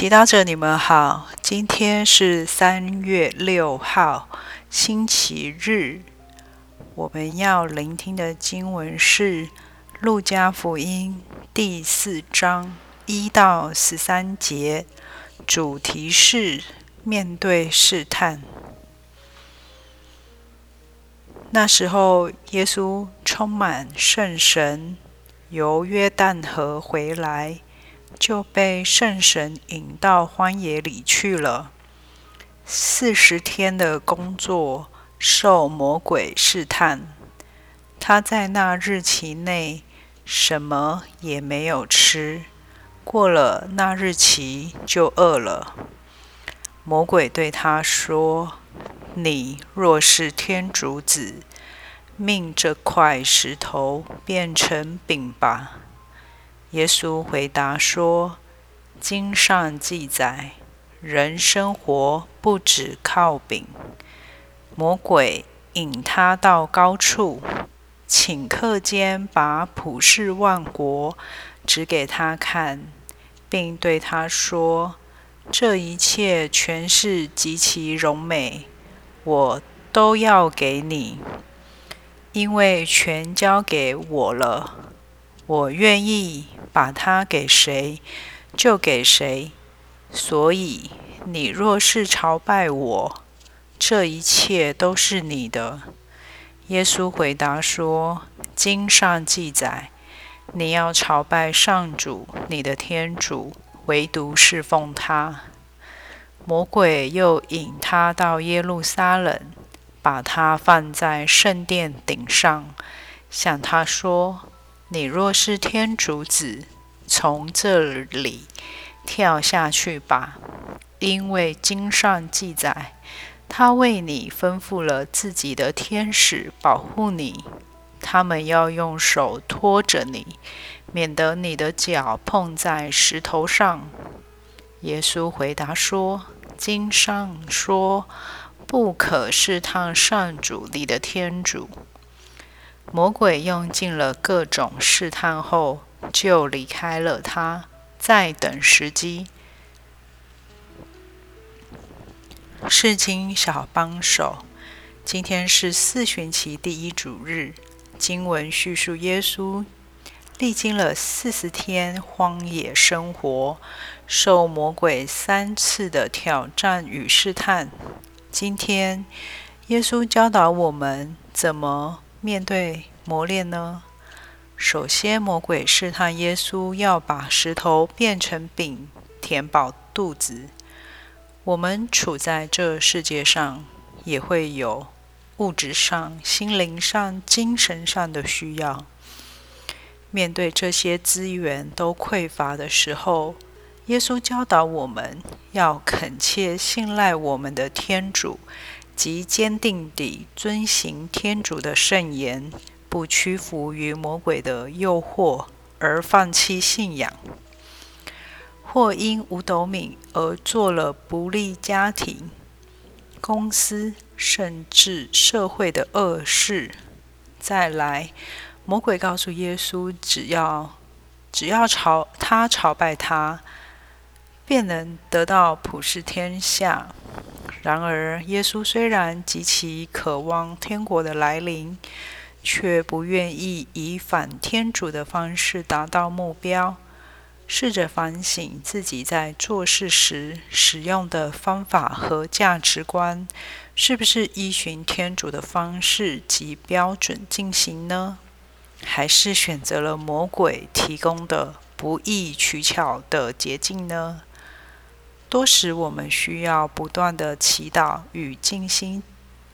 祈祷者，你们好。今天是三月六号，星期日。我们要聆听的经文是《路加福音》第四章一到十三节，主题是面对试探。那时候，耶稣充满圣神，由约旦河回来。就被圣神引到荒野里去了。四十天的工作，受魔鬼试探。他在那日期内什么也没有吃，过了那日期就饿了。魔鬼对他说：“你若是天主子，命这块石头变成饼吧。”耶稣回答说：“经上记载，人生活不止靠饼。”魔鬼引他到高处，顷刻间把普世万国指给他看，并对他说：“这一切全是极其荣美，我都要给你，因为全交给我了。我愿意。”把它给谁，就给谁。所以你若是朝拜我，这一切都是你的。耶稣回答说：“经上记载，你要朝拜上主，你的天主，唯独侍奉他。”魔鬼又引他到耶路撒冷，把他放在圣殿顶上，向他说。你若是天主子，从这里跳下去吧，因为经上记载，他为你吩咐了自己的天使保护你，他们要用手托着你，免得你的脚碰在石头上。耶稣回答说：“经上说，不可试探上主你的天主。”魔鬼用尽了各种试探后，就离开了他，在等时机。世经小帮手，今天是四旬期第一主日。经文叙述耶稣历经了四十天荒野生活，受魔鬼三次的挑战与试探。今天，耶稣教导我们怎么。面对磨练呢？首先，魔鬼试探耶稣，要把石头变成饼，填饱肚子。我们处在这世界上，也会有物质上、心灵上、精神上的需要。面对这些资源都匮乏的时候，耶稣教导我们要恳切信赖我们的天主。即坚定地遵行天主的圣言，不屈服于魔鬼的诱惑而放弃信仰，或因五斗米而做了不利家庭、公司甚至社会的恶事。再来，魔鬼告诉耶稣，只要只要朝他朝拜他，便能得到普世天下。然而，耶稣虽然极其渴望天国的来临，却不愿意以反天主的方式达到目标。试着反省自己在做事时使用的方法和价值观，是不是依循天主的方式及标准进行呢？还是选择了魔鬼提供的不易取巧的捷径呢？多时，我们需要不断的祈祷与静心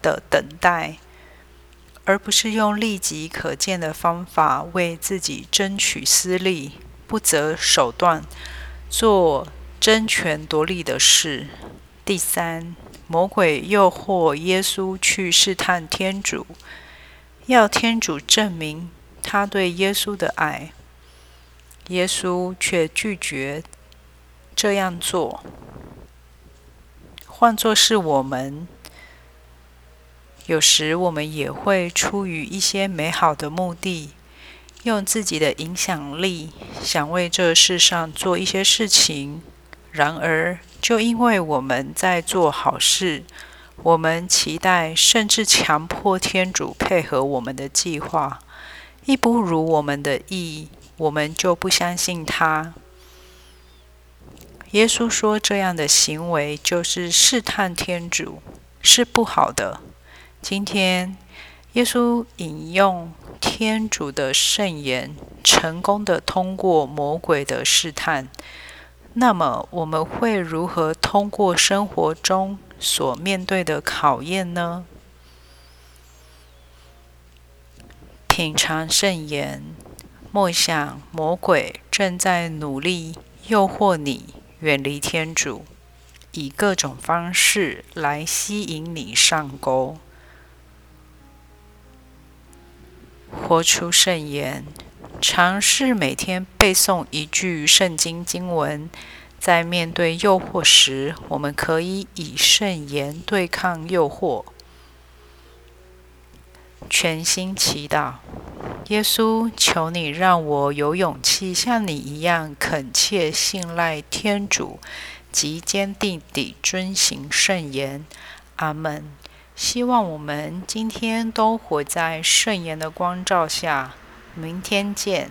的等待，而不是用立即可见的方法为自己争取私利，不择手段做争权夺利的事。第三，魔鬼诱惑耶稣去试探天主，要天主证明他对耶稣的爱，耶稣却拒绝这样做。换作是我们，有时我们也会出于一些美好的目的，用自己的影响力，想为这世上做一些事情，然而，就因为我们在做好事，我们期待甚至强迫天主配合我们的计划，一不如我们的意，我们就不相信他。耶稣说，这样的行为就是试探天主，是不好的。今天，耶稣引用天主的圣言，成功的通过魔鬼的试探。那么，我们会如何通过生活中所面对的考验呢？品尝圣言，默想魔鬼正在努力诱惑你远离天主，以各种方式来吸引你上钩。活出圣言。尝试每天背诵一句圣经经文，在面对诱惑时，我们可以以圣言对抗诱惑。全心祈祷，耶稣，求你让我有勇气像你一样恳切信赖天主，及坚定地遵行圣言。阿门。希望我们今天都活在圣言的光照下。明天见。